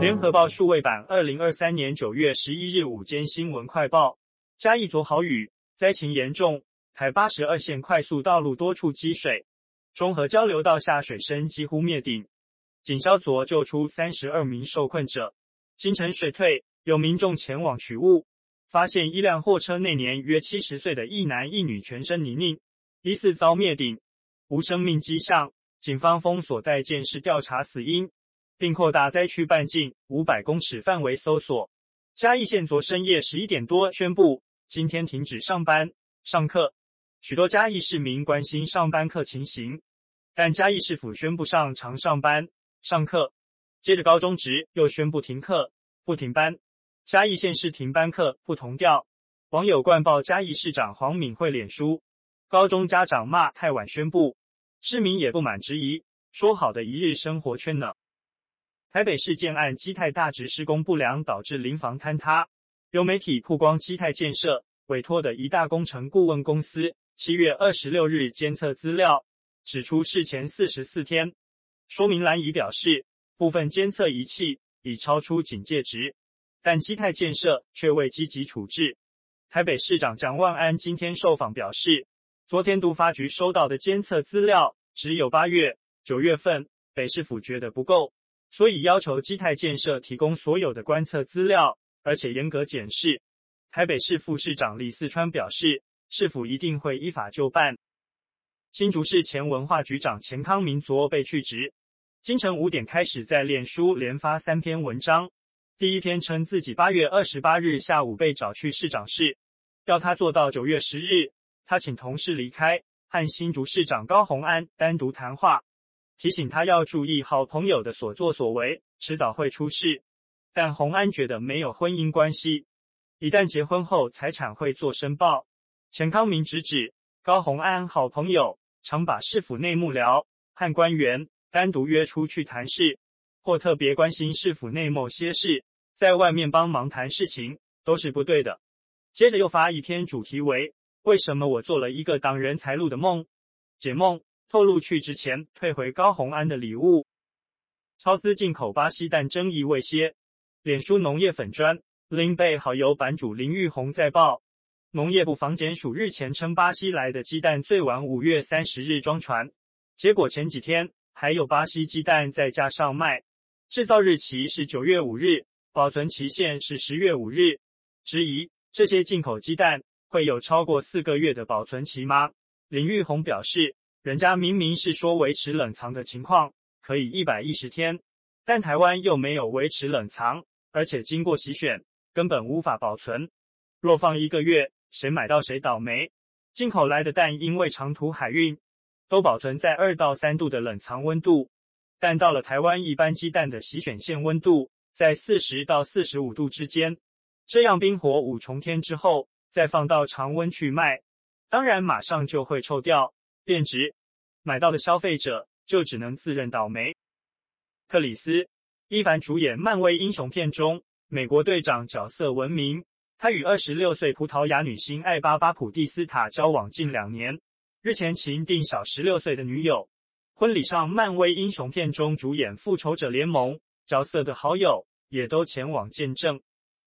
联合报数位版，二零二三年九月十一日午间新闻快报：嘉义昨豪雨，灾情严重，台八十二线快速道路多处积水，中和交流道下水深几乎灭顶。警消昨救出三十二名受困者。清晨水退，有民众前往取物，发现一辆货车内年约七十岁的一男一女全身泥泞，疑似遭灭顶，无生命迹象。警方封锁待建市调查死因。并扩大灾区半径五百公尺范围搜索。嘉义县昨深夜十一点多宣布，今天停止上班上课。许多嘉义市民关心上班课情形，但嘉义市府宣布上常上班上课。接着高中职又宣布停课不停班。嘉义县市停班课不同调，网友灌爆嘉义市长黄敏惠脸书，高中家长骂太晚宣布，市民也不满质疑，说好的一日生活圈呢？台北市建案基泰大直施工不良，导致临房坍塌。有媒体曝光基泰建设委托的一大工程顾问公司七月二十六日监测资料，指出事前四十四天，说明栏已表示部分监测仪器已超出警戒值，但基泰建设却未积极处置。台北市长蒋万安今天受访表示，昨天都发局收到的监测资料只有八月、九月份，北市府觉得不够。所以要求基泰建设提供所有的观测资料，而且严格检视。台北市副市长李四川表示，市府一定会依法就办。新竹市前文化局长钱康明昨被去职，清晨五点开始在脸书连发三篇文章。第一篇称自己八月二十八日下午被找去市长室，要他做到九月十日，他请同事离开，和新竹市长高虹安单独谈话。提醒他要注意好朋友的所作所为，迟早会出事。但洪安觉得没有婚姻关系，一旦结婚后财产会做申报。钱康明直指高洪安好朋友常把市府内幕僚和官员单独约出去谈事，或特别关心市府内某些事，在外面帮忙谈事情都是不对的。接着又发一篇主题为“为什么我做了一个挡人财路的梦”，解梦。透露去职前退回高虹安的礼物，超私进口巴西蛋争议未歇。脸书农业粉专林贝好友版主林玉红在报，农业部防检署日前称巴西来的鸡蛋最晚五月三十日装船，结果前几天还有巴西鸡蛋在架上卖，制造日期是九月五日，保存期限是十月五日。质疑这些进口鸡蛋会有超过四个月的保存期吗？林玉红表示。人家明明是说维持冷藏的情况可以一百一十天，但台湾又没有维持冷藏，而且经过洗选，根本无法保存。若放一个月，谁买到谁倒霉。进口来的蛋因为长途海运，都保存在二到三度的冷藏温度，但到了台湾，一般鸡蛋的洗选线温度在四十到四十五度之间，这样冰火五重天之后再放到常温去卖，当然马上就会臭掉。变质，买到的消费者就只能自认倒霉。克里斯·伊凡主演漫威英雄片中美国队长角色闻名，他与二十六岁葡萄牙女星艾巴·巴普蒂斯塔交往近两年，日前情定小十六岁的女友。婚礼上，漫威英雄片中主演复仇者联盟角色的好友也都前往见证。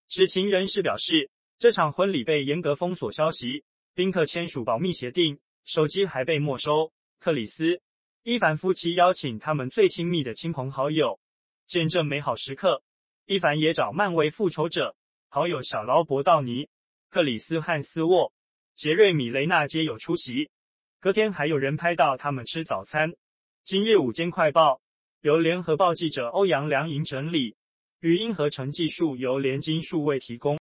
知情人士表示，这场婚礼被严格封锁消息，宾客签署保密协定。手机还被没收。克里斯·伊凡夫妻邀请他们最亲密的亲朋好友见证美好时刻。伊凡也找漫威复仇者好友小劳勃·道尼、克里斯·汉斯沃、杰瑞米·雷纳皆有出席。隔天还有人拍到他们吃早餐。今日午间快报由联合报记者欧阳良莹整理，语音合成技术由联金数位提供。